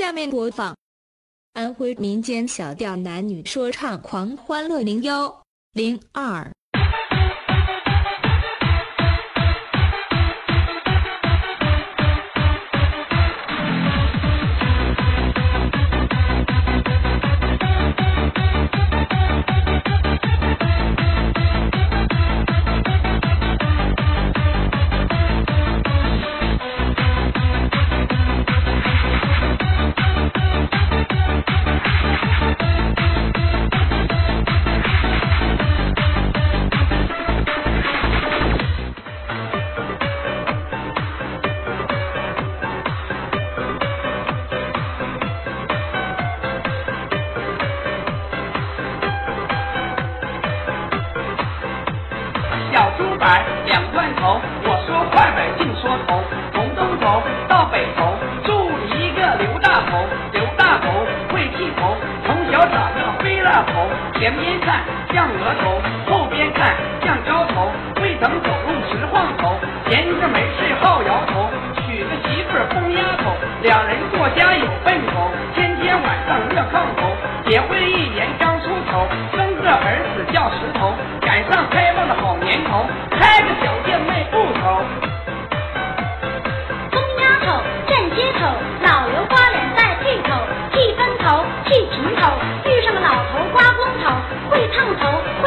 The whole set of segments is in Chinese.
下面播放安徽民间小调男女说唱狂欢乐零幺零二。来两块头，我说快板净说头，从东头到北头，住一个刘大头，刘大头会剃头，从小长个飞了头，前边看像额头，后边看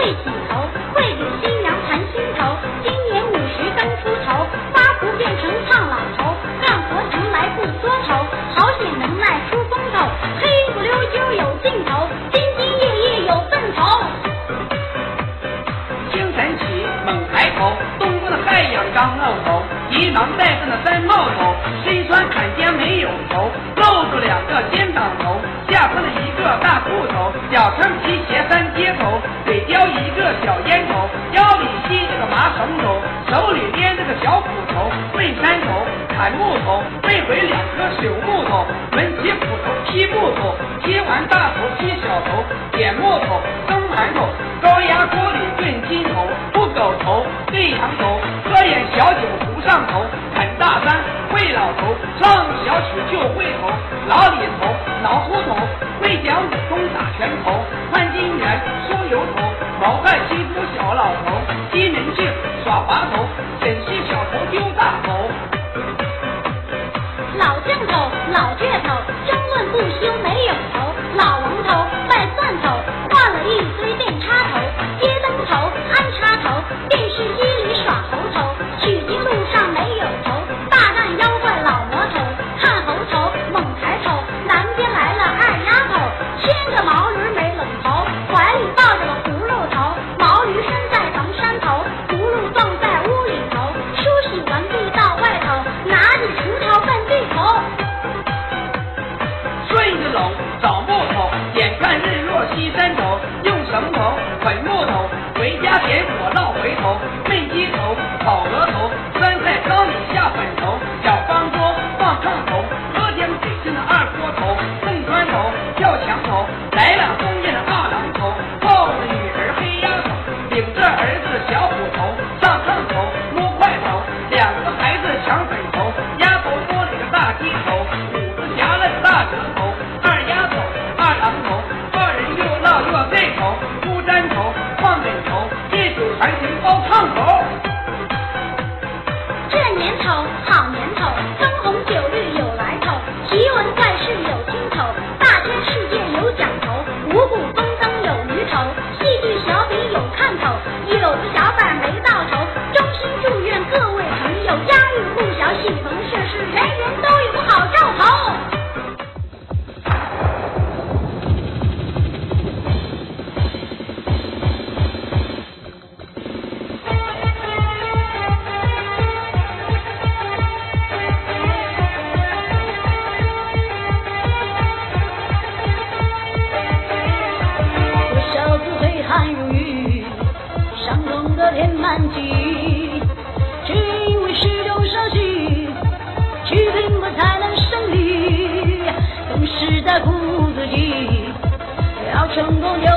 头，刚露头，急忙戴上那三帽头，身穿坎肩没有头，露出两个肩膀头，下穿了一个大裤头，脚穿皮鞋三接头，嘴叼一个小烟头，腰里系着个麻绳头，手里捏着个小斧头，背山头砍木头，背回两颗朽木头，抡起斧头劈木头，劈完大头劈小头，捡木头蒸馒头，高压锅里炖金头，不狗头对羊头，喝眼小酒上头，啃大山会老头，唱小曲就会头，老李头老秃头，会讲武功打拳头，潘金莲梳油头，毛汉欺负小老头，西门庆耍滑头，沈西小头丢大头。老将头，老倔头，争论不休没有头，回家点火烙回头，焖鸡头炒鹅头，酸菜汤里下粉头，小方桌放炕头，喝点水是那二锅头，蹦砖头跳墙头，来了东家的二郎头，抱着女儿黑丫头，领着儿子小虎头，上炕头摸块头，两个孩子抢粉头，丫头摸了个大鸡头，虎子夹了个大舌头，不共享新风设施成功有